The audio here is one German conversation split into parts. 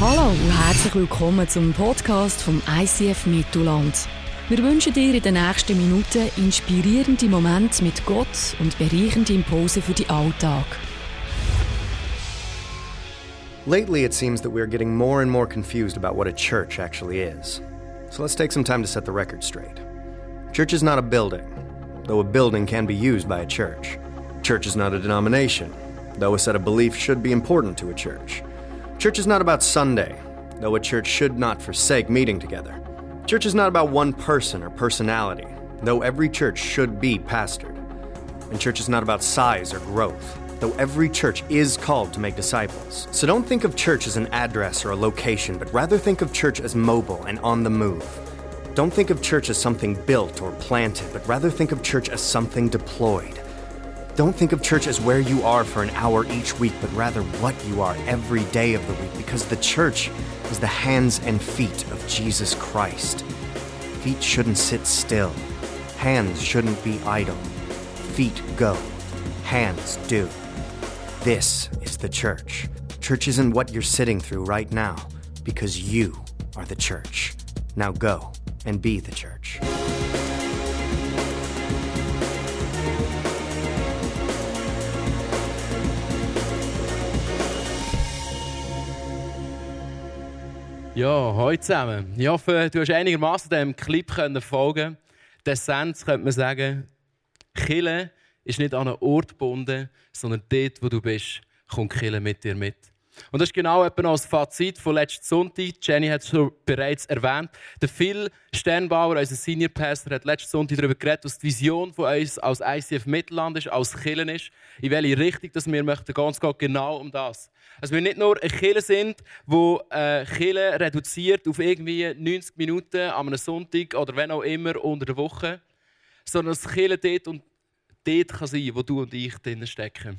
Hallo und herzlich willkommen zum Podcast vom ICF Mittelland. Wir wünschen dir in den nächsten Minuten inspirierende Momente mit Gott und bereichende Impulse für den Alltag. Lately, it seems that we're getting more and more confused about what a church actually is. So let's take some time to set the record straight. Church is not a building, though a building can be used by a church. Church is not a denomination, though a set of beliefs should be important to a church. Church is not about Sunday, though a church should not forsake meeting together. Church is not about one person or personality, though every church should be pastored. And church is not about size or growth, though every church is called to make disciples. So don't think of church as an address or a location, but rather think of church as mobile and on the move. Don't think of church as something built or planted, but rather think of church as something deployed. Don't think of church as where you are for an hour each week, but rather what you are every day of the week, because the church is the hands and feet of Jesus Christ. Feet shouldn't sit still, hands shouldn't be idle. Feet go, hands do. This is the church. Church isn't what you're sitting through right now, because you are the church. Now go and be the church. Ja, heute zusammen. Ich hoffe, du hast einigermaßen dem Clip können folgen. Die Essenz könnte man sagen, Kille ist nicht an einen Ort gebunden, sondern dort, wo du bist, kommt Kille mit dir mit. Und das ist genau etwa noch das Fazit von letzten Sonntag. Jenny hat es schon bereits erwähnt. Der Phil Sternbauer, unser Senior Pastor, hat letzten Sonntag darüber geredet, was die Vision von uns als ICF Mittelland ist, als Killen ist. In welche Richtung dass wir möchten. Es geht genau um das. Also wir nicht nur eine Kille sind, die äh, reduziert auf irgendwie 90 Minuten einem Sonntag oder wenn auch immer unter der Woche, sondern dass Kille dort und dort kann sein, wo du und ich drin stecken.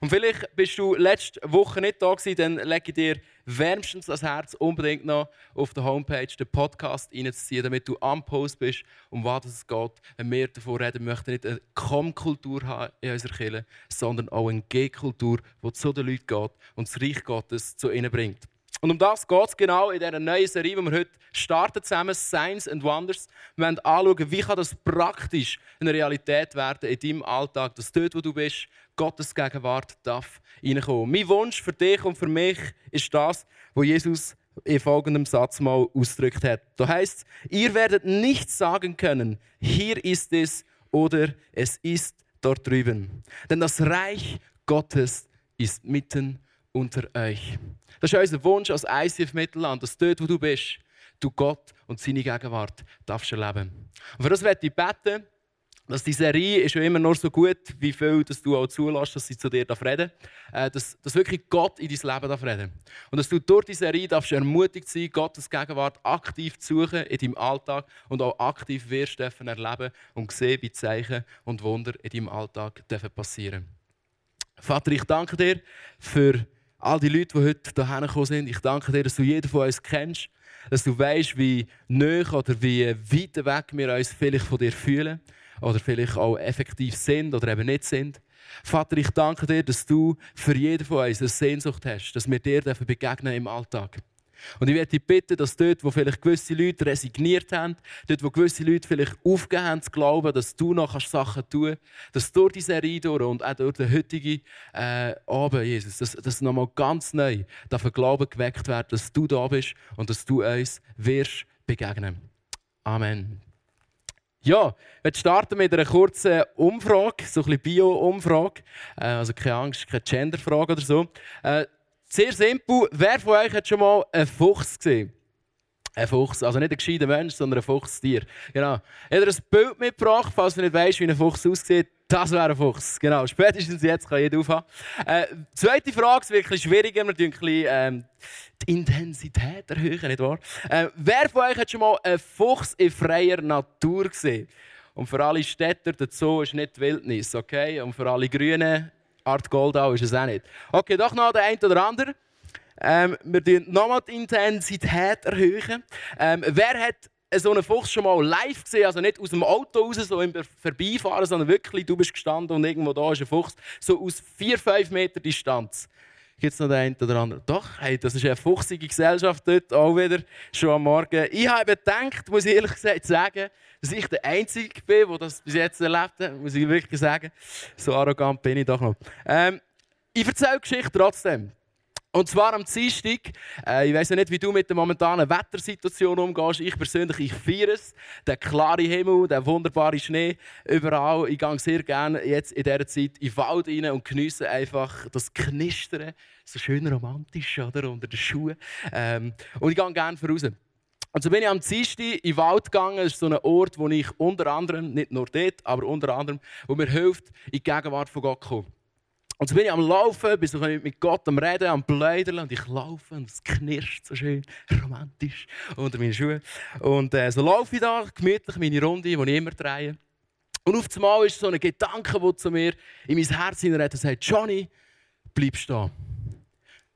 Und vielleicht bist du letzte Woche nicht da gewesen, dann lege ich dir wärmstens das Herz, unbedingt noch auf der Homepage den Podcast reinzuziehen, damit du am Post bist, um was es geht. Wenn wir davon reden, möchten nicht eine Komm-Kultur haben in unserer Kirche, sondern auch eine G-Kultur, die zu den Leuten geht und das Reich Gottes zu ihnen bringt. Und um das geht es genau in dieser neuen Serie, die wir heute starten zusammen, Signs and Wonders. Wir wollen anschauen, wie kann das praktisch eine Realität werden in deinem Alltag, dass dort, wo du bist, Gottes Gegenwart darf reinkommen. Mein Wunsch für dich und für mich ist das, was Jesus in folgendem Satz mal ausgedrückt hat. Da heißt ihr werdet nicht sagen können, hier ist es oder es ist dort drüben. Denn das Reich Gottes ist mitten unter euch. Das ist unser Wunsch als ICF Mittelland, dass dort, wo du bist, du Gott und seine Gegenwart darfst erleben. Und für das werde ich beten, dass die Serie ist ja immer nur so gut, wie viel dass du auch zulässt, dass sie zu dir reden darf. Äh, dass, dass wirklich Gott in dein Leben darf reden Und dass du durch die Serie darfst ermutigt sein, Gottes Gegenwart aktiv zu suchen in deinem Alltag und auch aktiv wirst dürfen erleben und sehen, wie Zeichen und Wunder in deinem Alltag dürfen passieren. Vater, ich danke dir für all die Leute, die heute hierher gekommen sind. Ich danke dir, dass du jeden von uns kennst, dass du weißt, wie nah oder wie weit weg wir uns vielleicht von dir fühlen oder vielleicht auch effektiv sind oder eben nicht sind. Vater, ich danke dir, dass du für jeden von uns eine Sehnsucht hast, dass wir dir begegnen im Alltag. Und ich werde dich bitten, dass dort, wo vielleicht gewisse Leute resigniert haben, dort, wo gewisse Leute vielleicht aufgehört haben zu glauben, dass du noch Sachen tun kannst, dass durch diese Serie und auch durch den heutigen äh, Abend, Jesus, dass, dass nochmal ganz neu dafür Glauben geweckt wird, dass du da bist und dass du uns wirst begegnen. Amen. Ja, wir starten mit einer kurzen Umfrage, so ein bisschen Bio-Umfrage. Äh, also keine Angst, keine Gender-Frage oder so. Äh, sehr simpel. Wer von euch hat schon mal einen Fuchs gesehen? Ein Fuchs, also nicht ein gescheiter Mensch, sondern ein Fuchstier. Genau. Ich habe ein Bild mitgebracht, falls du nicht weißt, wie ein Fuchs aussieht. Das wäre ein Fuchs. Genau. Spätestens jetzt kann jeder aufhaben. Äh, zweite Frage ist wirklich schwieriger. Wir ein bisschen, ähm, die Intensität erhöhen, nicht wahr? Äh, wer von euch hat schon mal einen Fuchs in freier Natur gesehen? Und für alle Städter, Zoo ist nicht Wildnis, okay? Und für alle Grünen, Art Goldau ist es auch nicht. Okay, doch noch der eine oder andere. Ähm, wir erhöhen nochmal die Intensität. erhöhen. Ähm, wer hat so einen Fuchs schon mal live gesehen? Also nicht aus dem Auto raus, so im Vorbeifahren, sondern wirklich, du bist gestanden und irgendwo da ist ein Fuchs. So aus 4-5 Meter Distanz. Gibt es noch den einen oder anderen? Doch, hey, das ist eine fuchsige Gesellschaft dort, auch wieder, schon am Morgen. Ich habe gedacht, muss ich ehrlich gesagt sagen, dass ich der Einzige bin, der das bis jetzt erlebt hat, muss ich wirklich sagen. So arrogant bin ich doch noch. Ähm, ich erzähle Geschichte trotzdem. Und zwar am Dienstag. Äh, ich weiß ja nicht, wie du mit der momentanen Wettersituation umgehst. Ich persönlich, ich feiere es. Der klare Himmel, der wunderbare Schnee, überall. Ich gehe sehr gerne jetzt in dieser Zeit in den Wald rein und genieße einfach das Knistern. So schön romantisch, oder? Unter den Schuhen. Ähm, und ich gehe gerne voraus. Und so bin ich am Dienstag in den Wald gegangen. Das ist so ein Ort, wo ich unter anderem, nicht nur dort, aber unter anderem, wo mir hilft, in die Gegenwart von Gott zu kommen. Und so bin ich am Laufen, bin so mit Gott am Reden, am Pläudern und ich laufe und es knirscht so schön romantisch unter meinen Schuhen. Und äh, so laufe ich da gemütlich meine Runde, die ich immer drehe. Und auf einmal ist so ein Gedanke, der zu mir in mein Herz hineinredet und sagt, Johnny, bleib stehen.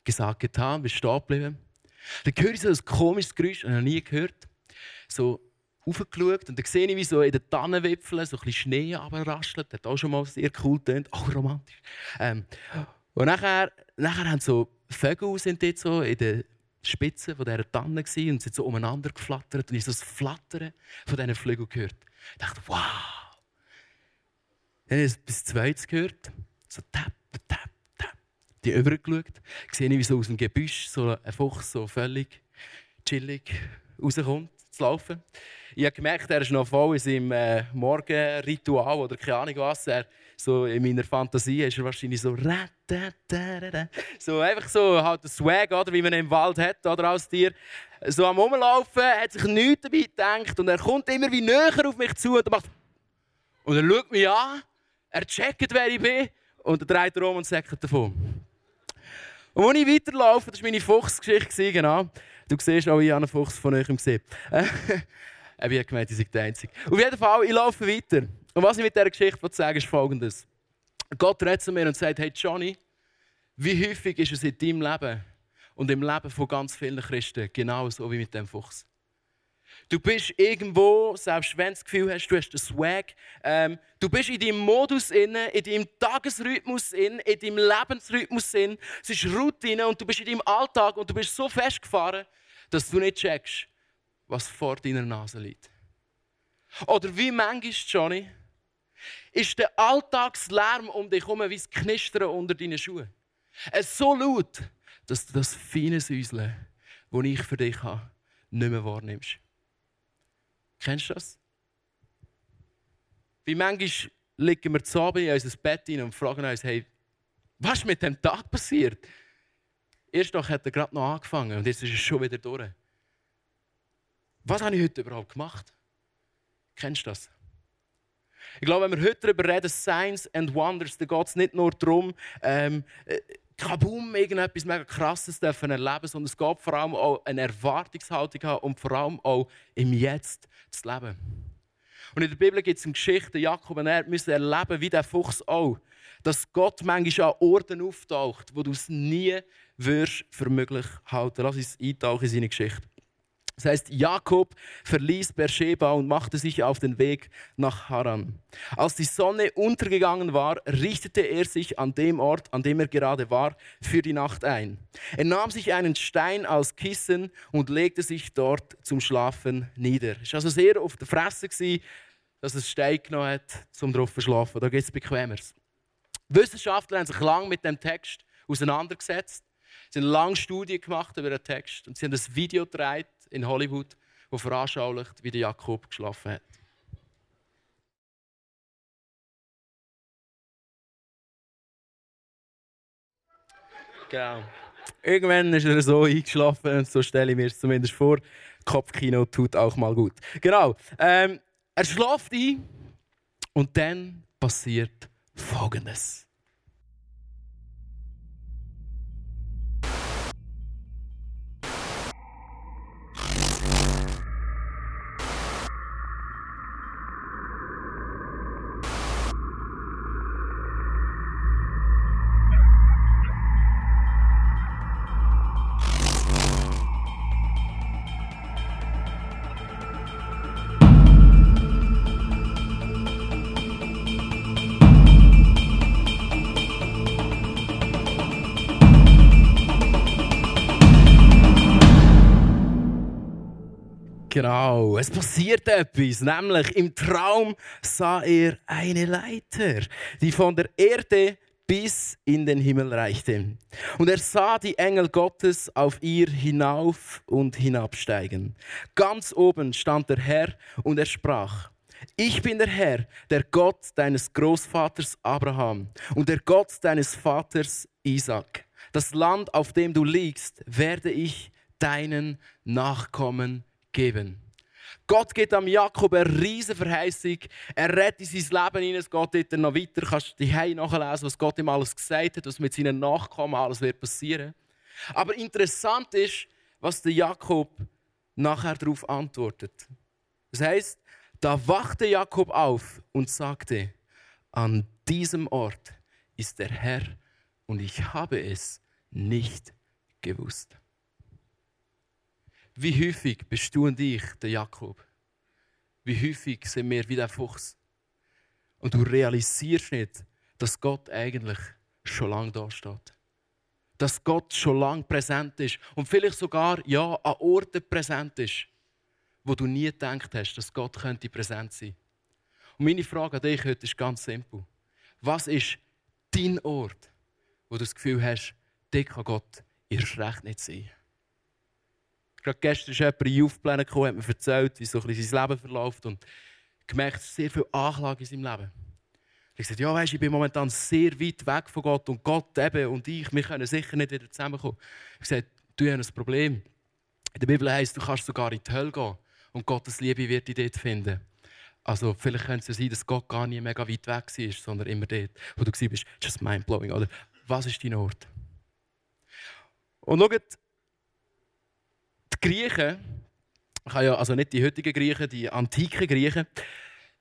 Gesagt, getan, bin stehen geblieben. Dann höre ich so ein komisches Geräusch, das ich noch nie gehört. So raufgeschaut und dann sehe ich, wie so in den Tannenwipfeln so ein bisschen Schnee runterraschelt. Das hat auch schon mal sehr cool getönt, auch romantisch. Ähm, und nachher, nachher haben so Vögel sind dort so in den Spitzen von dieser Tanne gewesen und sind so umeinander geflattert und ich so das Flattern von diesen Flügeln gehört. Ich dachte, wow! Dann habe ich bis zweites gehört, so tap, tap. Die übergeschaut, sehe ich, wie so aus dem Gebüsch so ein Fuchs so völlig chillig rauskommt, zu laufen ich habe gemerkt, er ist noch voll in seinem äh, Morgenritual oder keine Ahnung was. Er, so in meiner Fantasie ist er wahrscheinlich so so einfach so halt der Swag, oder, wie man im Wald hat oder als Tier. So am Rumlaufen, hat sich nichts dabei gedacht und er kommt immer wie näher auf mich zu und macht und er schaut mich an, er checkt, wer ich bin und er dreht um und sagt davon. Und als ich weiterlaufe, das war meine Fuchsgeschichte, genau. Du siehst auch, ich habe einen Fuchs von euch gesehen. Ich habe gemeint, ich sei der Einzige. Auf jeden Fall, ich laufe weiter. Und was ich mit dieser Geschichte sagen ist folgendes. Gott redet zu mir und sagt, hey Johnny, wie häufig ist es in deinem Leben und im Leben von ganz vielen Christen genauso wie mit dem Fuchs? Du bist irgendwo, selbst wenn du das Gefühl hast, du hast den Swag, ähm, du bist in deinem Modus inne, in deinem Tagesrhythmus in, in deinem Lebensrhythmus in. Es ist Routine und du bist in deinem Alltag und du bist so festgefahren, dass du nicht checkst, was vor deiner Nase liegt. Oder wie manchmal, Johnny, ist der Alltagslärm um dich herum wie das Knistern unter deinen Schuhen. Es ist so laut, dass du das feine Säuseln, das ich für dich habe, nicht mehr wahrnimmst. Kennst du das? Wie manchmal liegen wir zu Abend in unser Bett hin und fragen uns, hey, was ist mit dem Tag passiert? Erst noch hat er gerade noch angefangen und jetzt ist es schon wieder durch. Was habe ich heute überhaupt gemacht? Kennst du das? Ich glaube, wenn wir heute darüber reden, Signs and Wonders, dann geht es nicht nur darum, ähm, kaboom, irgendetwas mega krasses dürfen erleben, sondern es geht vor allem auch eine Erwartungshaltung haben und vor allem auch im Jetzt zu leben. Und in der Bibel gibt es eine Geschichte, Jakob und er müssen erleben, wie der Fuchs auch, dass Gott manchmal an Orten auftaucht, wo du es nie wirst für möglich halten. Lass uns eintauchen in seine Geschichte. Das heißt, Jakob verließ Beersheba und machte sich auf den Weg nach Haran. Als die Sonne untergegangen war, richtete er sich an dem Ort, an dem er gerade war, für die Nacht ein. Er nahm sich einen Stein als Kissen und legte sich dort zum Schlafen nieder. Es war also sehr auf der Fresse, dass es Stein genommen hat, um drauf zu schlafen. Da geht es bequemer. Wissenschaftler haben sich lange mit dem Text auseinandergesetzt. Sie haben lange Studien gemacht über den Text und sie haben das Video gedreht in Hollywood, wo veranschaulicht, wie der Jakob geschlafen hat. Genau. Irgendwann ist er so eingeschlafen, so stelle ich mir es zumindest vor. Kopfkino tut auch mal gut. Genau. Ähm, er schläft ein und dann passiert Folgendes. Genau, es passiert etwas, nämlich im Traum sah er eine Leiter, die von der Erde bis in den Himmel reichte. Und er sah die Engel Gottes auf ihr hinauf und hinabsteigen. Ganz oben stand der Herr und er sprach, ich bin der Herr, der Gott deines Großvaters Abraham und der Gott deines Vaters Isaac. Das Land, auf dem du liegst, werde ich deinen Nachkommen geben. Gott gibt am Jakob eine riesige Verheißung. Er rettet sein Leben hinein. Es geht dort noch weiter. Du kannst die nachlesen, was Gott ihm alles gesagt hat, was mit seinen Nachkommen alles wird passieren. Aber interessant ist, was der Jakob nachher darauf antwortet. Das heißt, da wachte Jakob auf und sagte: An diesem Ort ist der Herr und ich habe es nicht gewusst. Wie häufig bist du und ich der Jakob? Wie häufig sind wir wie der Fuchs? Und du realisierst nicht, dass Gott eigentlich schon lange da steht. Dass Gott schon lange präsent ist und vielleicht sogar ja, an Orten präsent ist, wo du nie gedacht hast, dass Gott könnte präsent sein. Und meine Frage an dich heute ist ganz simpel. Was ist dein Ort, wo du das Gefühl hast, dort kann Gott erst recht nicht sein? Gerade gestern ist jemand in Youth-Pläne gekommen, hat mir erzählt, wie so ein sein Leben verläuft und gemerkt, sehr viel Anklage in seinem Leben. Ich gesagt, ja, weißt, ich bin momentan sehr weit weg von Gott und Gott eben und ich, wir können sicher nicht wieder zusammenkommen. Ich gesagt, du hast ein Problem. In der Bibel heißt, du kannst sogar in die Hölle gehen und Gottes Liebe wird dich dort finden. Also vielleicht könnte es ja sein, dass Gott gar nicht mega weit weg war, sondern immer dort, wo du bist. Just mind-blowing, oder? Was ist dein Ort? Und schaut, die Griechen, ja also nicht die heutigen Griechen, die antiken Griechen,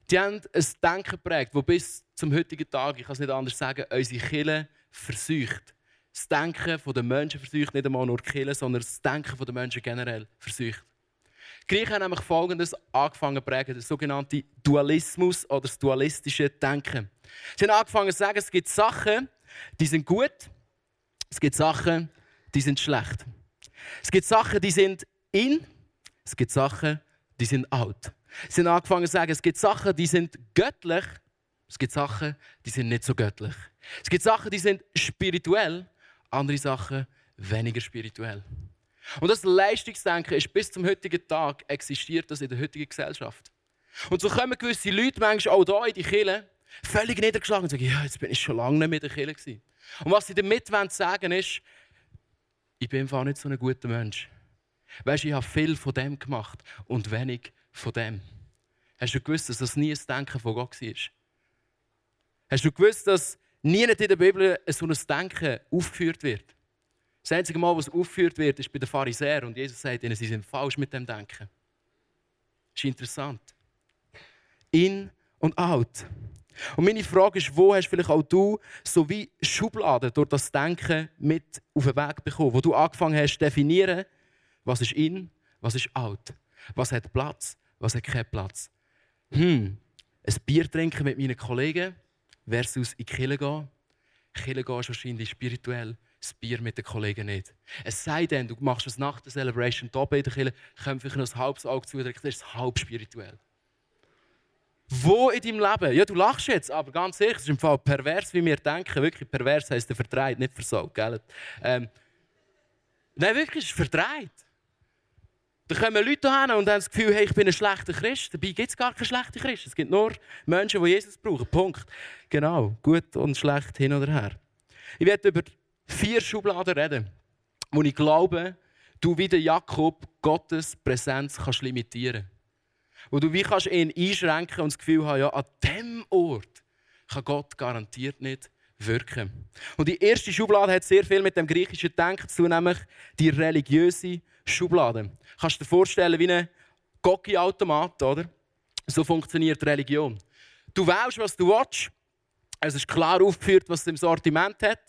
die haben ein Denken geprägt, das bis zum heutigen Tag, ich kann es nicht anders sagen, unsere Kirche versucht. Das Denken der Menschen versucht, nicht einmal nur die Kirche, sondern das Denken der Menschen generell versucht. Die Griechen haben nämlich Folgendes angefangen zu prägen, der sogenannte Dualismus oder das dualistische Denken. Sie haben angefangen zu sagen, es gibt Sachen, die sind gut, es gibt Sachen, die sind schlecht. Es gibt Sachen, die sind in, es gibt Sachen, die sind out. Sie haben angefangen zu sagen, es gibt Sachen, die sind göttlich, es gibt Sachen, die sind nicht so göttlich. Es gibt Sachen, die sind spirituell, andere Sachen weniger spirituell. Und das Leistungsdenken ist bis zum heutigen Tag existiert das in der heutigen Gesellschaft. Und so kommen gewisse Leute manchmal auch hier in die Kirche völlig niedergeschlagen und sagen, ja, jetzt bin ich schon lange nicht mehr in der Kirche. Und was sie damit sagen ist, ich bin einfach nicht so ein guter Mensch. Weißt du, ich habe viel von dem gemacht und wenig von dem. Hast du gewusst, dass das nie ein Denken von Gott war? Hast du gewusst, dass nie in der Bibel so ein Denken aufgeführt wird? Das einzige Mal, was aufgeführt wird, ist bei den Pharisäern und Jesus sagt ihnen, sie sind falsch mit dem Denken. Das ist interessant. In und out. Und meine Frage ist, wo hast vielleicht auch du so wie Schubladen durch das Denken mit auf den Weg bekommen, wo du angefangen hast zu definieren, was ist in, was ist out, was hat Platz, was hat keinen Platz. Hm, ein Bier trinken mit meinen Kollegen versus in die Kirche gehen. Kirche gehen ist wahrscheinlich spirituell, das Bier mit den Kollegen nicht. Es sei denn, du machst es nach der Celebration da bei der Kirche, können wir noch ein halbes Auge zudrücken, das ist halb spirituell. Wo in deinem Leben? Ja, du lachst jetzt, aber ganz ehrlich, es ist im Fall pervers, wie wir denken. Wirklich pervers heisst der verdreht, nicht versaut, gell? Ähm, nein, wirklich, es ist verdreht. Da kommen Leute hin und haben das Gefühl, hey, ich bin ein schlechter Christ. Dabei gibt es gar keine schlechten Christen. Es gibt nur Menschen, die Jesus brauchen. Punkt. Genau. Gut und schlecht hin oder her. Ich werde über vier Schubladen reden, wo ich glaube, du wie der Jakob Gottes Präsenz kannst limitieren kannst. Wo du wie kannst ihn einschränken und das Gefühl haben, ja, an diesem Ort kann Gott garantiert nicht wirken. Und die erste Schublade hat sehr viel mit dem griechischen Denken zu tun, nämlich die religiöse Schublade. Kannst du dir vorstellen, wie ein Gocki-Automat, oder? So funktioniert Religion. Du wählst, was du willst. Es ist klar aufgeführt, was es im Sortiment hat.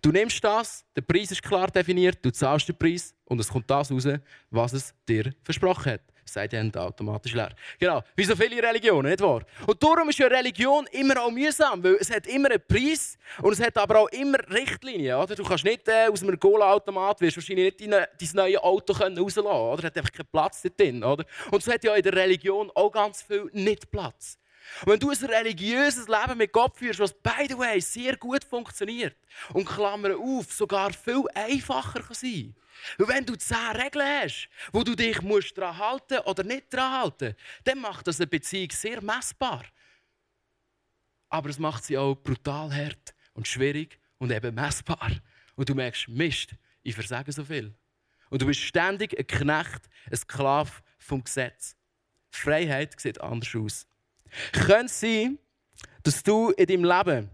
Du nimmst das, der Preis ist klar definiert, du zahlst den Preis und es kommt das raus, was es dir versprochen hat. Seid ihr automatisch leer. Genau, wie so viele Religionen, nicht wahr? Und darum ist ja Religion immer auch mühsam, weil es hat immer einen Preis und es hat aber auch immer Richtlinien. Oder? Du kannst nicht äh, aus einem Cola-Automat wahrscheinlich nicht dein, dein neues Auto rauslassen oder? Es hat einfach keinen Platz drin. Oder? Und so hat ja in der Religion auch ganz viel nicht Platz. Und wenn du ein religiöses Leben mit Gott führst, was by the way sehr gut funktioniert und Klammer auf, sogar viel einfacher kann sein weil wenn du zehn Regeln hast, wo du dich musst daran halten oder nicht daran halten dann macht das eine Beziehung sehr messbar. Aber es macht sie auch brutal hart und schwierig und eben messbar. Und du merkst, Mist, ich versage so viel. Und du bist ständig ein Knecht, ein Sklave vom Gesetz. Freiheit sieht anders aus. Könnte es sein, dass du in deinem Leben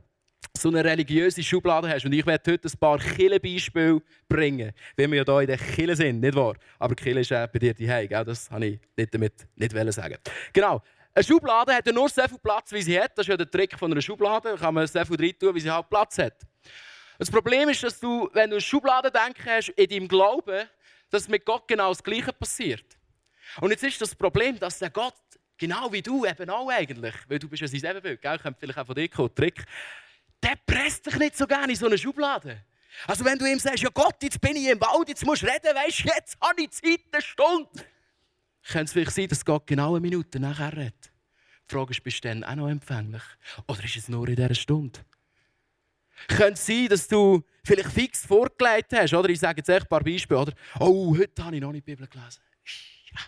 so eine religiöse Schublade hast. Und ich werde heute ein paar Kille-Beispiele bringen, wenn wir ja hier in der Kille sind, nicht wahr? Aber Kille ist auch bei dir die Heim, das habe ich nicht damit nicht sagen. Genau. Eine Schublade hat ja nur so viel Platz, wie sie hat. Das ist ja der Trick von einer Schublade. Da kann man so viel drin tun, wie sie halt Platz hat. Das Problem ist, dass du, wenn du eine Schublade denken hast, in deinem Glauben, dass mit Gott genau das Gleiche passiert. Und jetzt ist das Problem, dass der Gott Genau wie du eben auch eigentlich. Weil du bist ja sein Ebenbild. Gell? Kommt vielleicht auch von dir kommen, Trick. Der presst dich nicht so gerne in so eine Schublade. Also wenn du ihm sagst, ja Gott, jetzt bin ich im Wald, jetzt musst du reden, weißt du, jetzt habe ich Zeit, eine Stunde. Könnte es vielleicht sein, dass Gott genau eine Minute nachher redet. Die Frage ist, bist du dann auch noch empfänglich? Oder ist es nur in dieser Stunde? Könnte es sein, dass du vielleicht fix vorgelegt hast, oder? Ich sage jetzt echt ein paar Beispiele, oder? Oh, heute habe ich noch nicht die Bibel gelesen. Ja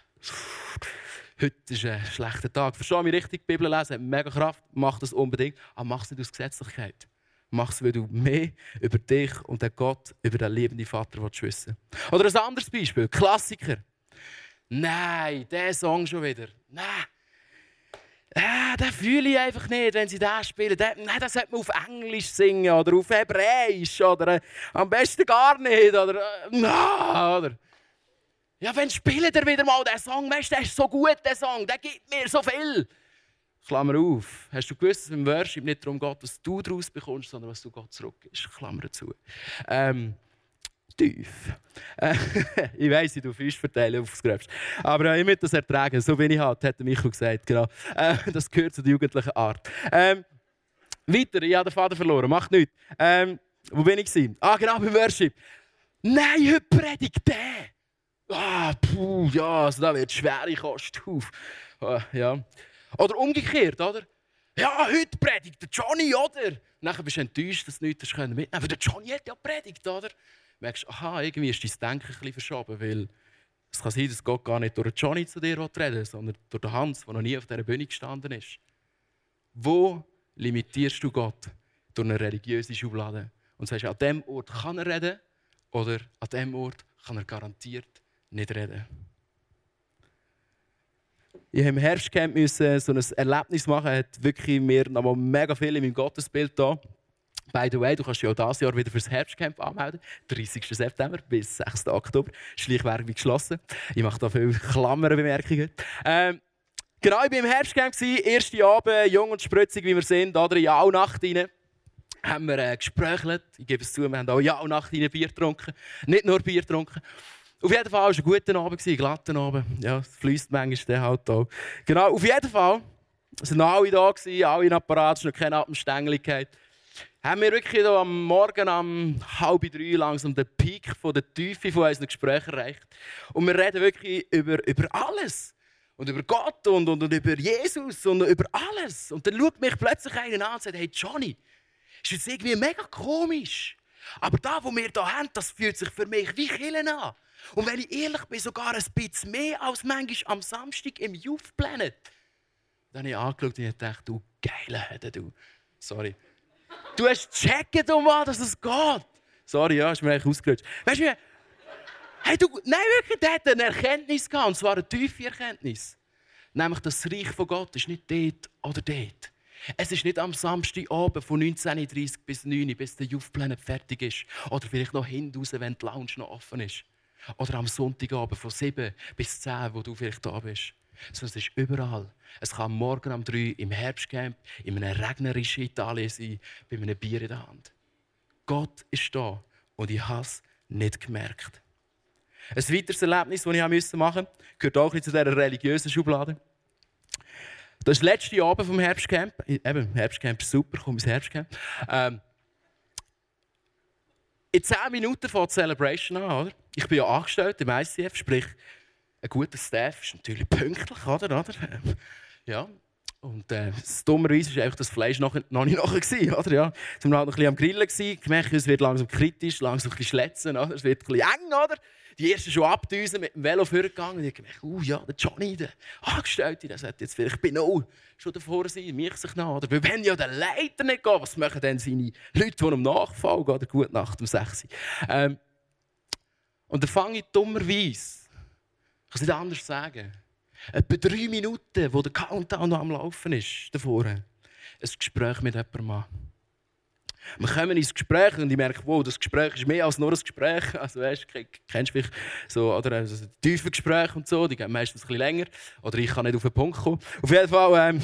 heute ist ein schlechter Tag. Verstehe mich richtig, die Bibel lesen hat mega Kraft, mach das unbedingt, aber mach es nicht aus Gesetzlichkeit. Mach es, weil du mehr über dich und den Gott, über den liebenden Vater wissen Oder ein anderes Beispiel, Klassiker. Nein, der Song schon wieder. Nein. Äh, den fühle ich einfach nicht, wenn sie den spielen. Den, nein, das sollte man auf Englisch singen oder auf Hebräisch oder äh, am besten gar nicht. Oder, äh, na, oder. Ja, wenn spielt er wieder mal den Song, weißt du, der ist so gut, der Song, der gibt mir so viel. Klammer auf. Hast du gewusst, dass im Worship nicht darum geht, was du daraus bekommst, sondern was du Gott zurückgibst? Klammer zu. Ähm, tief. Äh, ich weiss, ich tue Fisch verteilen aufs Gröbste. Aber äh, ich muss das ertragen. So bin ich halt, hat Michael gesagt. Genau. Äh, das gehört zu der jugendlichen Art. Ähm, weiter, ich habe den Vater verloren. Macht nichts. Ähm, wo bin ich? Ah, genau, beim Worship. Nein, heute predigt der ah, puh, ja, also da wird schwere Kost. Ah, ja. Oder umgekehrt, oder? Ja, heute predigt der Johnny, oder? Nachher bist du enttäuscht, dass du nichts mitnehmen konntest. Aber der Johnny hat ja predigt, oder? Du merkst, aha, irgendwie ist dein Denken ein bisschen verschoben, weil es kann sein, dass Gott gar nicht durch Johnny zu dir reden sondern durch den Hans, der noch nie auf dieser Bühne gestanden ist. Wo limitierst du Gott durch eine religiöse Schublade? Und sagst, an dem Ort kann er reden oder an dem Ort kann er garantiert nicht reden. Ich musste im Herbstcamp so ein Erlebnis machen, hat wirklich mir noch mega viel in meinem Gottesbild da. By the way, du kannst dich auch dieses Jahr wieder fürs Herbstcamp anmelden. 30. September bis 6. Oktober. Schleichwerbung geschlossen. Ich mache da viele Klammerbemerkungen. Ähm, genau, ich war im Herbstcamp. Erste Abend, jung und spritzig, wie wir sind. Oder in Jahrnacht rein. Haben wir äh, gesprochen. Ich gebe es zu, wir haben auch Jahrnacht rein Bier getrunken. Nicht nur Bier getrunken. Auf jeden Fall war es ein guter Abend, ein glatter Abend. Ja, es fließt manchmal halt auch. Genau, auf jeden Fall waren alle da, alle in Apparat, es noch keine Atemstängel Haben wir wirklich am Morgen um halb drei langsam den Peak von der Tiefe von unseren Gesprächen erreicht. Und wir reden wirklich über, über alles. Und über Gott und, und, und über Jesus und über alles. Und dann schaut mich plötzlich einer an und sagt, hey Johnny, ist jetzt irgendwie mega komisch. Aber da, wo wir hier haben, das fühlt sich für mich wie Killen an. Und wenn ich ehrlich bin, sogar ein bisschen mehr als manchmal am Samstag im Youth Planet. Dann habe ich angeschaut und gedacht, du geile Hede, du. Sorry. Du hast gecheckt, um was es geht. Sorry, ja, ist mir eigentlich ausgerutscht. Weißt du, hey, du, nein, wirklich, der hat eine Erkenntnis gehabt, und zwar eine tiefe Erkenntnis. Nämlich, dass das Reich von Gott ist nicht dort oder dort. Es ist nicht am Samstagabend von 19.30 bis 9 bis der Youth Planet fertig ist. Oder vielleicht noch hinten wenn die Lounge noch offen ist. Oder am Sonntagabend von 7 bis 10, wo du vielleicht da bist. Sondern es ist überall. Es kann morgen um 3 im Herbstcamp, in einem regnerischen Italien sein, bei einem Bier in der Hand. Gott ist da und ich habe es nicht gemerkt. Ein weiteres Erlebnis, das ich machen musste, gehört auch zu dieser religiösen Schublade. Das ist das letzte Abend vom Herbstcamp. Eben, Herbstcamp ist super, komm ins Herbstcamp. Ähm, in 10 Minuten fängt die Celebration an, oder? Ich bin ja angestellt im ICF, sprich, ein guter Staff ist natürlich pünktlich, oder? oder? Ja. Und äh, das dummerweise war einfach das Fleisch noch, noch nicht nachher. Gewesen, oder? Ja. Jetzt waren wir halt noch ein bisschen am Grillen. Gewesen. Gemerkt, es wird langsam kritisch, langsam ein bisschen schletzen. Oder? Es wird ein bisschen eng. Oder? Die ersten schon abdüsen, mit dem Velo vorgegangen. Und ich gemerkt, uh, ja, der Johnny, der Angestellte, der sollte jetzt vielleicht bei Null schon davor sein, mich sich nach. Oder? Weil wenn ja der Leiter nicht geht, was machen denn seine Leute, die ihm nachfolgen? Oder gut Nacht um 6 ähm, Und dann fange ich dummerweise, ich kann es nicht anders sagen, etwa drei Minuten, wo der Countdown noch am Laufen ist, davor, ein Gespräch mit jemandem an. Wir kommen ins Gespräch und ich merke, wow, das Gespräch ist mehr als nur ein Gespräch. Also, weißt, kennst du mich so, oder also, tiefe Gespräche und so, die gehen meistens bisschen länger. Oder ich kann nicht auf den Punkt kommen. Auf jeden Fall, ähm,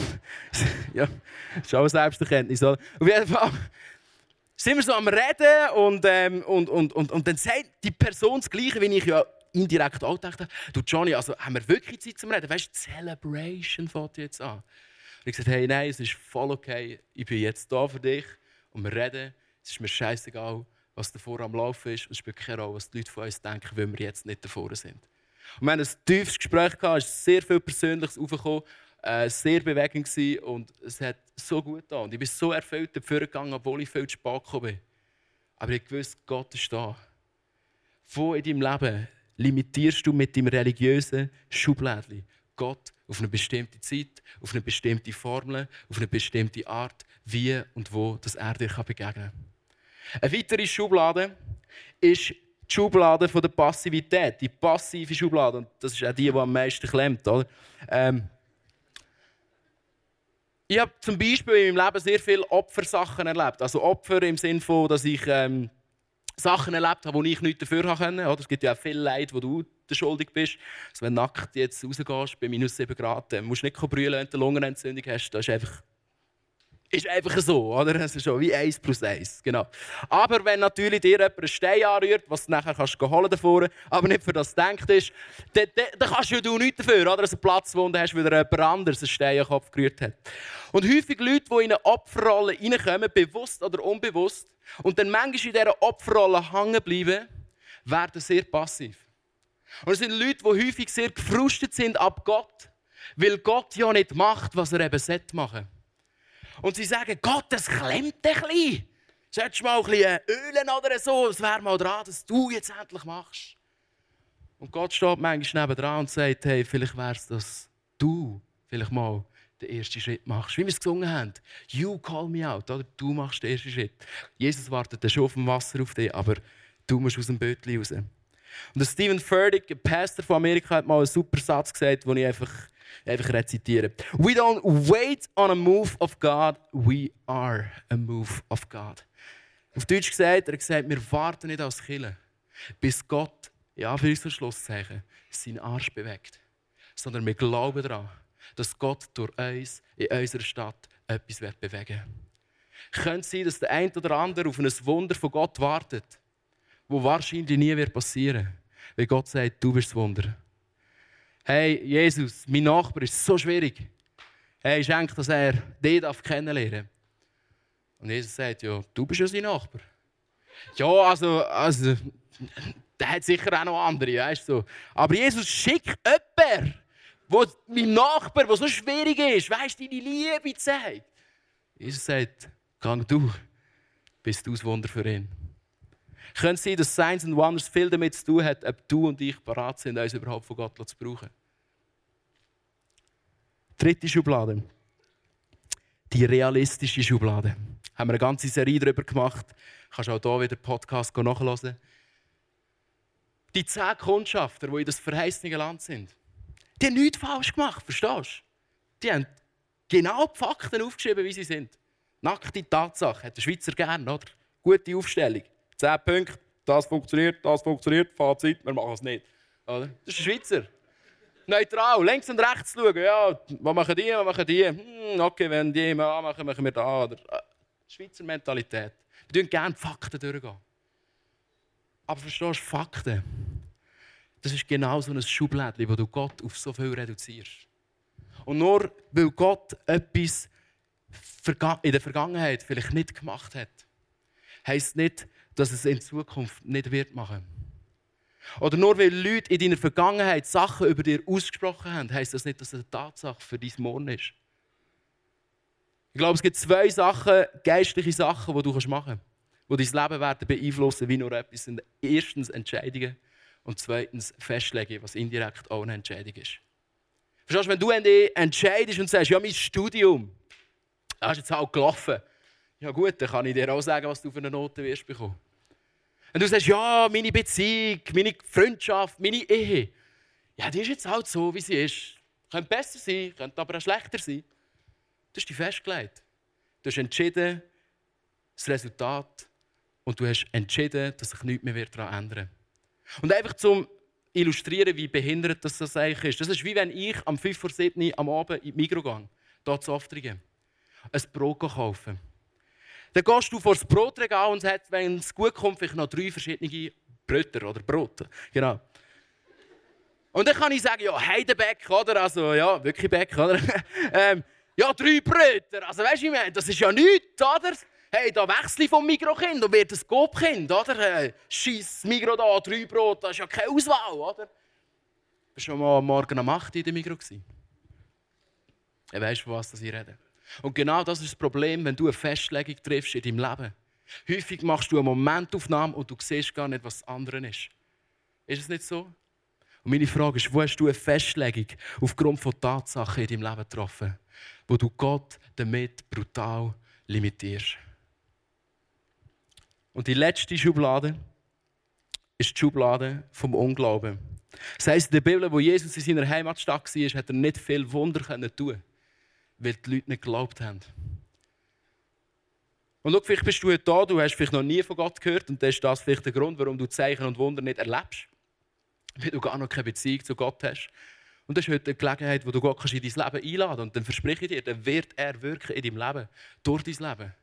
ja, ist auch eine Selbsterkenntnis. Oder? Auf jeden Fall sind wir so am Reden und, ähm, und, und, und, und dann sagt die Person das Gleiche, wie ich ja indirekt auch dachte, du Johnny, also haben wir wirklich Zeit zum Reden? Weißt du, Celebration fängt jetzt an. Und ich sagte, hey, nein, es ist voll okay, ich bin jetzt da für dich und wir reden. Es ist mir scheißegal, was davor am Laufen ist. Es spielt keine Rolle, was die Leute von uns denken, wenn wir jetzt nicht davor sind. Und wir hatten ein tiefes Gespräch, es ist sehr viel Persönliches aufgekommen, äh, sehr bewegend gewesen, und es hat so gut getan. Und ich bin so erfüllt dafür gegangen, obwohl ich viel zu spät gekommen bin. Aber ich wusste, Gott ist da. Wo in deinem Leben limitierst du mit deinem religiösen Schublädchen Gott auf eine bestimmte Zeit, auf eine bestimmte Formel, auf eine bestimmte Art, wie und wo das er dir begegnen kann. Eine weitere Schublade ist die Schublade der Passivität, die passive Schublade. Und das ist auch die, die am meisten klemmt. Oder? Ähm, ich habe zum Beispiel in meinem Leben sehr viele Opfersachen erlebt. Also Opfer im Sinne von, dass ich ähm, Sachen erlebt habe, wo ich nichts dafür konnte. Es gibt ja auch viel Leid, wo du schuldig bist. Also wenn du nackt jetzt rausgehst bei minus 7 Grad, dann musst du nicht brüllen, wenn du eine Lungenentzündung hast. Das ist einfach ist einfach so, oder? Es ist schon wie 1 plus 1, genau. Aber wenn natürlich dir jemand einen Stein anrührt, was du nachher kannst holen davor, aber nicht für das gedacht ist, dann, dann, dann kannst du ja nichts dafür, oder? Dass du eine Platzwunde hast, weil dir jemand anderes einen Stein in den Kopf gerührt hat. Und häufig Leute, die in eine Opferrolle reinkommen, bewusst oder unbewusst, und dann manchmal in dieser Opferrolle hängen bleiben, werden sehr passiv. Und es sind Leute, die häufig sehr gefrustet sind ab Gott, weil Gott ja nicht macht, was er eben machen sollte. Und sie sagen, Gott, das klemmt ein bisschen. Solltest mal ein bisschen ölen oder so? Es wäre mal dran, dass du jetzt endlich machst. Und Gott steht manchmal dran und sagt, hey, vielleicht wäre es, dass du vielleicht mal den ersten Schritt machst. Wie wir es gesungen haben. You call me out. Oder? Du machst den ersten Schritt. Jesus wartet schon auf dem Wasser auf dich, aber du musst aus dem Bötchen raus. Und der Stephen Furtick, ein Pastor von Amerika, hat mal einen super Satz gesagt, den ich einfach einfach rezitieren. We don't wait on a move of God, we are a move of God. Auf Deutsch gesagt, er gesagt, wir warten nicht als Killer, bis Gott, ja, für unser Schlusszeichen, seinen Arsch bewegt. Sondern wir glauben daran, dass Gott durch uns in unserer Stadt etwas bewegen wird. Könnte sein, dass der eine oder andere auf ein Wunder von Gott wartet, wo wahrscheinlich nie wird passieren wird. Weil Gott sagt, du bist das Wunder hey, Jesus, mein Nachbar ist so schwierig. Hey, schenk, dass er dich kennenlernen Und Jesus sagt, ja, du bist ja sein Nachbar. Ja, also, also der hat sicher auch noch andere, weißt du. Aber Jesus schickt jemanden, wo mein Nachbar, der so schwierig ist, weißt du, deine Liebe zeigt. Jesus sagt, gang du, bist du das Wunder für ihn. Könnte sein, dass Signs and Wonders viel damit zu tun hat, ob du und ich bereit sind, uns überhaupt von Gott zu brauchen. Dritte Schublade. Die realistische Schublade. Haben wir eine ganze Serie darüber gemacht. Kannst auch hier wieder Podcast nachhören. Die zehn Kundschafter, die in das verheißene Land sind, die haben nichts falsch gemacht, verstehst du? Die haben genau die Fakten aufgeschrieben, wie sie sind. Nackte Tatsache, hat der Schweizer gern, oder? Gute Aufstellung. Zehn Punkte, das funktioniert, das funktioniert, Fazit, wir machen es nicht. Oder? Das ist ein Schweizer. Neutral, links und rechts schauen. Ja, was machen die, was machen die? Hm, okay, wenn die mal machen, machen wir da. Oder, äh, Schweizer Mentalität. Wir gehen gerne Fakten durchgehen. Aber verstehst du, Fakten, das ist genau so ein Schublädchen, wo du Gott auf so viel reduzierst. Und nur weil Gott etwas in der Vergangenheit vielleicht nicht gemacht hat, heisst nicht, dass es in Zukunft nicht wird machen. Oder nur weil Leute in deiner Vergangenheit Sachen über dir ausgesprochen haben, heisst das nicht, dass es eine Tatsache für dein Morgen ist. Ich glaube, es gibt zwei Sachen, geistliche Sachen, die du machen kannst, die dein Leben werden beeinflussen, wie nur etwas sind. Erstens Entscheidungen und zweitens Festlegen, was indirekt auch eine Entscheidung ist. Verstehst du, wenn du entscheidest und sagst, ja, mein Studium, das ist jetzt auch gelaufen. Ja gut, dann kann ich dir auch sagen, was du für eine Note wirst bekommen. Wenn du sagst, ja, meine Beziehung, meine Freundschaft, meine Ehe, ja, die ist jetzt halt so, wie sie ist. Könnte besser sein, könnte aber auch schlechter sein. Du hast dich festgelegt. Du hast entschieden, das Resultat, und du hast entschieden, dass sich nichts mehr daran ändern wird. Und einfach zum illustrieren, wie behindert das, das eigentlich ist. Das ist wie wenn ich am 5 vor 7 am Abend in die Mikro gehe, hier zu Oftringen, ein Brot kaufen. Dann gehst du vor das Brotregal und hast, wenn es gut kommt, vielleicht noch drei verschiedene Brötter oder Brote. Genau. Und dann kann ich sagen, ja, Heidenbeck, oder? Also, ja, wirklich Beck, oder? ähm, ja, drei Brötchen. Also, weißt du, ich meine, das ist ja nichts, oder? Hey, da wechsle ich vom Mikrokind und werde ein Gobkind, oder? Äh, Scheiss, Mikro da, drei Brot, das ist ja keine Auswahl, oder? Bist du schon mal Morgen um 8 Uhr in der Mikro weißt du, von was ich rede? Und genau das ist das Problem, wenn du eine Festlegung triffst in deinem Leben. Häufig machst du eine Momentaufnahme und du siehst gar nicht, was das andere ist. Ist es nicht so? Und meine Frage ist, wo hast du eine Festlegung aufgrund von Tatsachen in deinem Leben getroffen, wo du Gott damit brutal limitierst? Und die letzte Schublade ist die Schublade vom Unglauben. Das heisst, in der Bibel, wo Jesus in seiner Heimatstadt war, hat er nicht viel Wunder tun weil die Leute nicht geglaubt haben. Und schau, vielleicht bist du da, du hast vielleicht noch nie von Gott gehört und das ist das vielleicht der Grund, warum du Zeichen und Wunder nicht erlebst weil du gar noch keine Beziehung zu Gott hast. Und das ist heute eine Gelegenheit, wo du Gott in dein Leben einladen kannst. Und dann verspreche ich dir, dann wird er wirken in deinem Leben, durch dein Leben.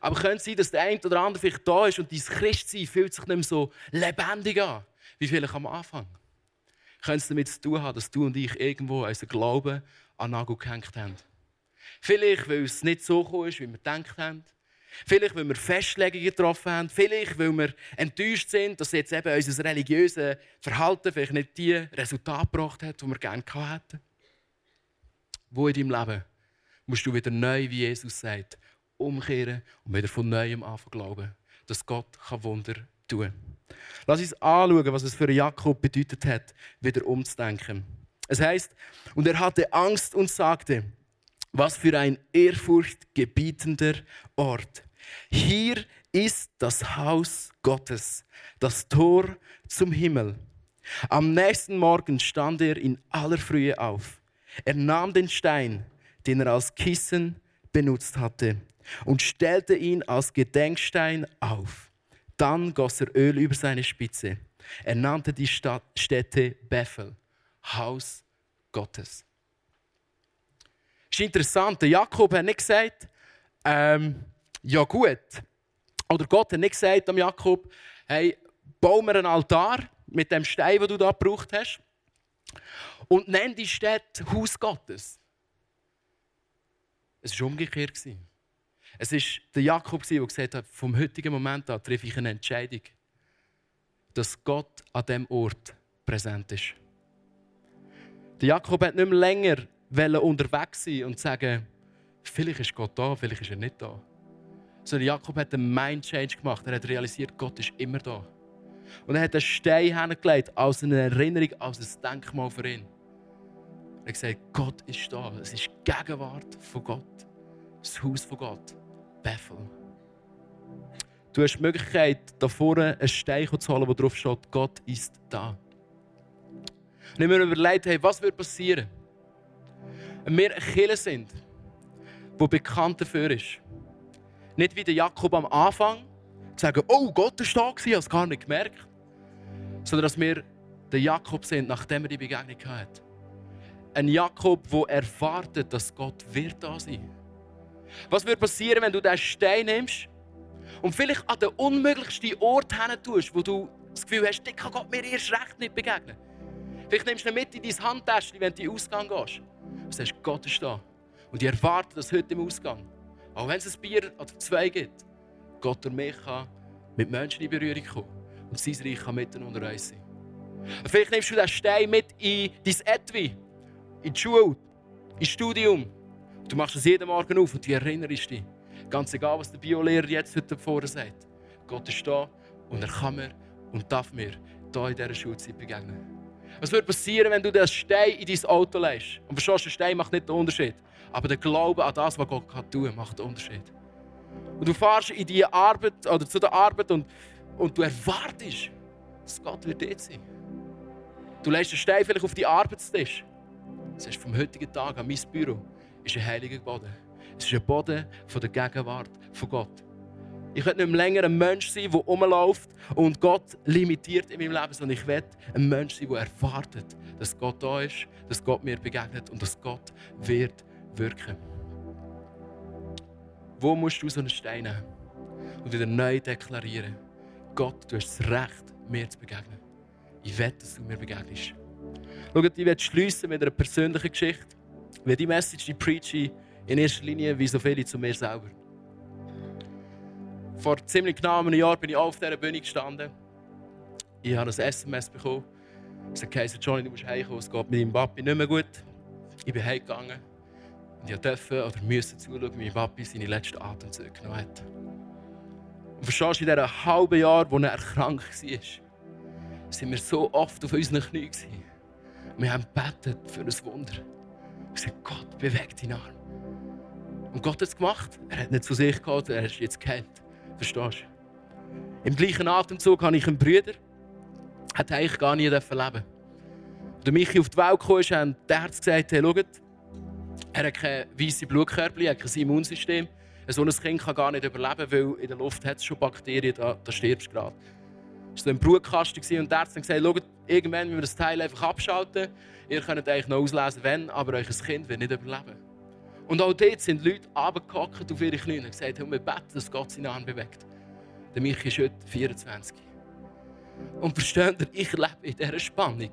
Aber könnte es sein, dass der eine oder andere vielleicht da ist und dein Christsein fühlt sich nicht mehr so lebendig an, wie vielleicht am Anfang. Könnte es damit zu tun haben, dass du und ich irgendwo unseren Glauben an Nagel gehängt haben. Vielleicht, weil es nicht so gekommen ist, wie wir gedacht haben. Vielleicht, weil wir Festlegungen getroffen haben. Vielleicht, weil wir enttäuscht sind, dass jetzt eben unser religiöses Verhalten vielleicht nicht die Resultate gebracht hat, die wir gerne hätten. Wo in deinem Leben musst du wieder neu, wie Jesus sagt, umkehren und wieder von Neuem anfangen glauben, dass Gott Wunder tun kann. Lass uns anschauen, was es für Jakob bedeutet hat, wieder umzudenken. Es heißt, und er hatte Angst und sagte, was für ein ehrfurchtgebietender Ort. Hier ist das Haus Gottes, das Tor zum Himmel. Am nächsten Morgen stand er in aller Frühe auf. Er nahm den Stein, den er als Kissen benutzt hatte, und stellte ihn als Gedenkstein auf. Dann goss er Öl über seine Spitze. Er nannte die Stadt, Stätte Bethel, Haus Gottes. Das ist interessant. Jakob hat nicht gesagt, ähm, ja gut. Oder Gott hat nicht gesagt am Jakob, hey, bau mir einen Altar mit dem Stein, den du da gebraucht hast, und nenn die Stadt Haus Gottes. Es war umgekehrt. Es war der Jakob, der gesagt hat, vom heutigen Moment an treffe ich eine Entscheidung, dass Gott an diesem Ort präsent ist. Der Jakob hat nicht mehr länger unterwegs sein und sagen, vielleicht ist Gott da, vielleicht ist er nicht da. Sondern Jakob hat einen Mind-Change gemacht. Er hat realisiert, Gott ist immer da. Und er hat einen Stein hingelegt als eine Erinnerung, als ein Denkmal für ihn. Er hat gesagt, Gott ist da. Es ist die Gegenwart von Gott. Das Haus von Gott. Bethel. Du hast die Möglichkeit, da vorne einen Stein zu holen, wo drauf steht, Gott ist da. Und ich mir überlegt, hey, was wird passieren, wenn wir eine Kirche sind, die bekannt dafür ist. Nicht wie der Jakob am Anfang, zu sagen, oh, Gott ist da gewesen, es gar nicht gemerkt. Sondern dass wir der Jakob sind, nachdem er die Begegnung hat. Ein Jakob, der erwartet, dass Gott wird da sein. Was wird passieren, wenn du diesen Stein nimmst und vielleicht an den unmöglichsten Ort hin tust, wo du das Gefühl hast, dir kann Gott mir erst recht nicht begegnen. Vielleicht nimmst du ihn mit in dein Handtäschchen, wenn du in den Ausgang gehst. Und sagst, Gott ist da. Und ich erwarte das heute im Ausgang. Auch wenn es ein Bier oder zwei gibt, Gott durch mich kann mit Menschen in Berührung kommen. Und sein Reich kann mitten unter uns sein. Und vielleicht nimmst du den Stein mit in dein Etui, in die Schule, ins Studium. Du machst es jeden Morgen auf und du erinnerst dich. Ganz egal, was der Biolehrer jetzt heute vorne sagt. Gott ist da und er kann mir und darf mir hier in dieser Schulzeit begegnen. Was würde passieren, wenn du den Stein in dein Auto legst? Und verstehst, der Stein macht nicht den Unterschied. Aber der Glaube an das, was Gott kann tun kann, macht den Unterschied. Und du fährst in die Arbeit oder zu der Arbeit und, und du erwartest, dass Gott wird dort sein. Du legst den Stein vielleicht auf die Arbeitstisch. Das ist vom heutigen Tag an mein Büro ist ein heiliger Boden. Es ist ein Boden von der Gegenwart von Gott. Ich will nicht mehr länger ein Mensch sein, der rumläuft und Gott limitiert in meinem Leben, sondern ich will ein Mensch sein, der erwartet, dass Gott da ist, dass Gott mir begegnet und dass Gott wird wirken. Wo musst du so einen Stein nehmen und wieder neu deklarieren? Gott, du hast das Recht, mir zu begegnen. Ich will, dass du mir begegnest. Schau, ich werde schließen mit einer persönlichen Geschichte. Weil die Message, die preache in erster Linie wie so viele zu mir selber. Vor ziemlich genau einem Jahr bin ich auf dieser Bühne gestanden. Ich habe ein SMS bekommen. Es hat gesagt, Johnny, du musst heimkommen, es geht mit meinem Papi nicht mehr gut. Ich bin heimgegangen. Und ich durfte oder musste zuschauen, wie mein Papi seine letzten Atemzüge genommen hat. Und verstehst du, in diesem halben Jahr, wo er krank war, sind wir so oft auf unseren Knien. Wir haben gebetet für ein Wunder. Wir gesagt, Gott, bewegt deinen Arm. Und Gott hat es gemacht. Er hat nicht zu sich gehalten, er ist jetzt geheilt. Verstehst du? Im gleichen Atemzug habe ich einen Bruder, hat eigentlich gar nie leben dürfen. Als Michi auf die Welt kam, haben die Ärzte gesagt, hey, schaut, er hat keine weiße Blutkörper, er hat kein Immunsystem. So ein Kind kann gar nicht überleben, weil in der Luft hat es schon Bakterien, da, da stirbst du gerade. Es war ein Brutkasten und die Ärzte haben gesagt, schaut, irgendwann müssen wir das Teil einfach abschalten. Ihr könnt eigentlich noch auslesen, wenn, aber euer Kind wird nicht überleben. Und auch dort sind Leute runtergehockt auf ihre Knie und gesagt, wir beten, dass Gott seinen Arm bewegt. Der Michi ist heute 24. Und versteht ihr, ich lebe in dieser Spannung,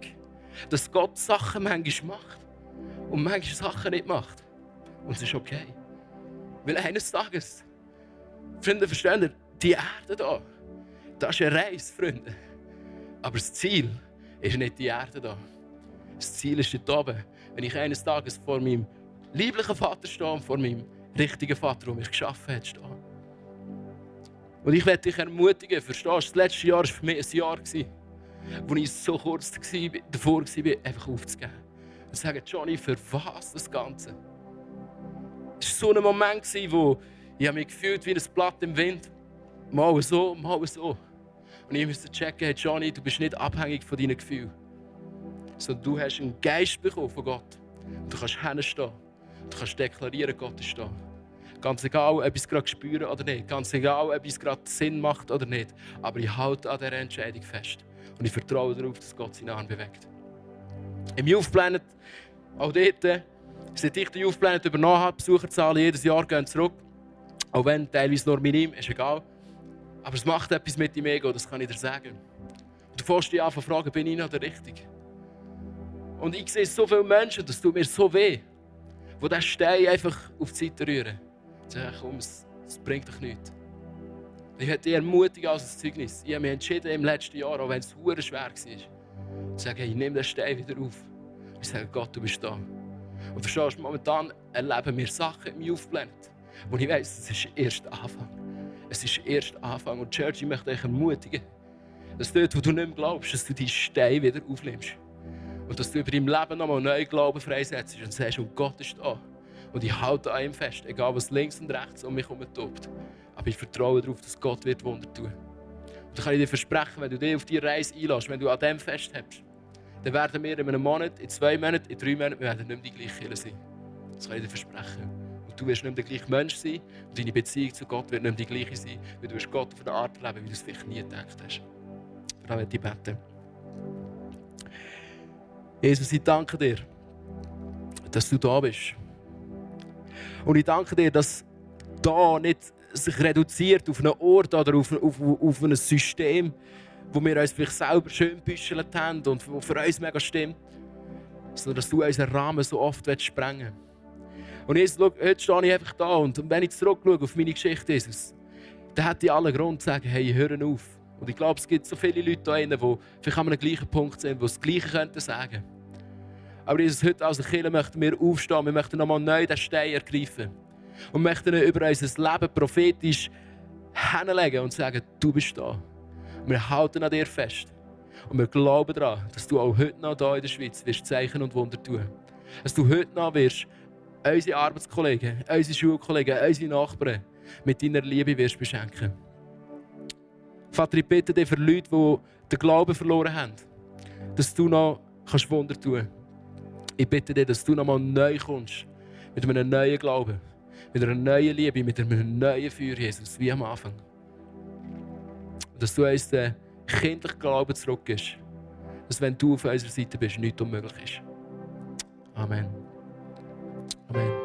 dass Gott Sachen manchmal macht und manchmal Sachen nicht macht. Und es ist okay. Weil eines Tages, Freunde, versteht ihr, die Erde hier, das ist eine Reise, Freunde. Aber das Ziel ist nicht die Erde hier. Das Ziel ist dort oben. Wenn ich eines Tages vor meinem lieblichen Vater stehe und vor meinem richtigen Vater, der mich geschaffen hat, stehe. Und ich werde dich ermutigen, verstehst du, das letzte Jahr war für mich ein Jahr, wo ich so kurz davor war, einfach aufzugeben. Und sagen, Johnny, für was das Ganze? Es war so ein Moment, wo ich mich gefühlt wie ein Blatt im Wind. Mal so, mal so. Und ich musste checken, hey Johnny, du bist nicht abhängig von deinen Gefühlen. Sondern du hast einen Geist bekommen von Gott. Und du kannst hinstehen. Du kannst deklarieren, Gott ist da. Ganz egal, ob ich es gerade spüre oder nicht. Ganz egal, ob es gerade Sinn macht oder nicht. Aber ich halte an dieser Entscheidung fest. Und ich vertraue darauf, dass Gott seinen Arm bewegt. Im Youth Planet, auch dort, seit ich den Youth Planet übernommen habe, Besucherzahlen jedes Jahr gehen zurück. Auch wenn teilweise nur minim, ist egal. Aber es macht etwas mit dem Ego, das kann ich dir sagen. du fährst dich an fragen, bin ich noch der Richtige? Und ich sehe so viele Menschen, das tut mir so weh die diesen Stein einfach auf die Seite rühren. Sagen, komm, es, es bringt doch nichts. Ich hätte dich ermutigen als ein Zeugnis. Ich habe mich entschieden im letzten Jahr, auch wenn es schwer war, zu sagen, hey, ich nehme den Stein wieder auf. Ich sage, Gott, du bist da. Und verstehst du, momentan erleben wir Sachen im Youth Planet, wo ich weiss, es ist erst Anfang. Es ist erst Anfang. Und Church, ich möchte dich ermutigen, dass dort, wo du nicht mehr glaubst, dass du deinen Stein wieder aufnimmst. Und dass du über dein Leben nochmal neuen Glauben freisetzt und sagst, und Gott ist da. Und ich halte an ihm fest, egal was links und rechts um mich herum tobt. Aber ich vertraue darauf, dass Gott wird Wunder tun. Und dann kann ich dir versprechen, wenn du dich auf diese Reise einlässt, wenn du an dem festhältst, dann werden wir in einem Monat, in zwei Monaten, in drei Monaten, wir werden nicht mehr die gleiche sein. Das kann ich dir versprechen. Du wirst nicht der gleiche Mensch sein und deine Beziehung zu Gott wird nicht die gleiche sein, weil du wirst Gott auf eine Art leben, wie du es vielleicht nie gedacht hast. Das möchte ich beten. Jesus, ich danke dir, dass du da bist. Und ich danke dir, dass da nicht sich reduziert auf einen Ort oder auf, auf, auf ein System, wo wir uns vielleicht selber schön büschelt haben und wo für uns mega stimmt, sondern dass du unseren Rahmen so oft sprengen willst. Und jetzt, schau, heute stehe ich einfach da und wenn ich zurückschaue auf meine Geschichte, Jesus, dann hätte ich alle Grund zu sagen, hey, hören auf. Und ich glaube, es gibt so viele Leute drinnen, die vielleicht an einem gleichen Punkt sind, die das Gleiche könnten sagen. Aber Jesus, heute als Kirche möchten wir aufstehen, wir möchten nochmal neu den Stein ergreifen und möchten über unser Leben prophetisch hinlegen und sagen, du bist da. Wir halten an dir fest. Und wir glauben daran, dass du auch heute noch hier in der Schweiz wirst Zeichen und Wunder tun. Dass du heute noch wirst unsere Arbeitskollegen, unsere Schulkollegen, unsere Nachbarn mit deiner Liebe wirst beschenken. Vater, ich bitte dich für Leute, die den Glauben verloren haben, dass du noch kannst Wunder tun kannst. Ich bitte dich, dass du noch mal neu kommst, mit einem neuen Glauben, mit einer neuen Liebe, mit einem neuen Feuer, Jesus, wie am Anfang. Dass du uns den kindlichen Glauben zurückgibst, dass wenn du auf unserer Seite bist, nichts unmöglich ist. Amen. Amen.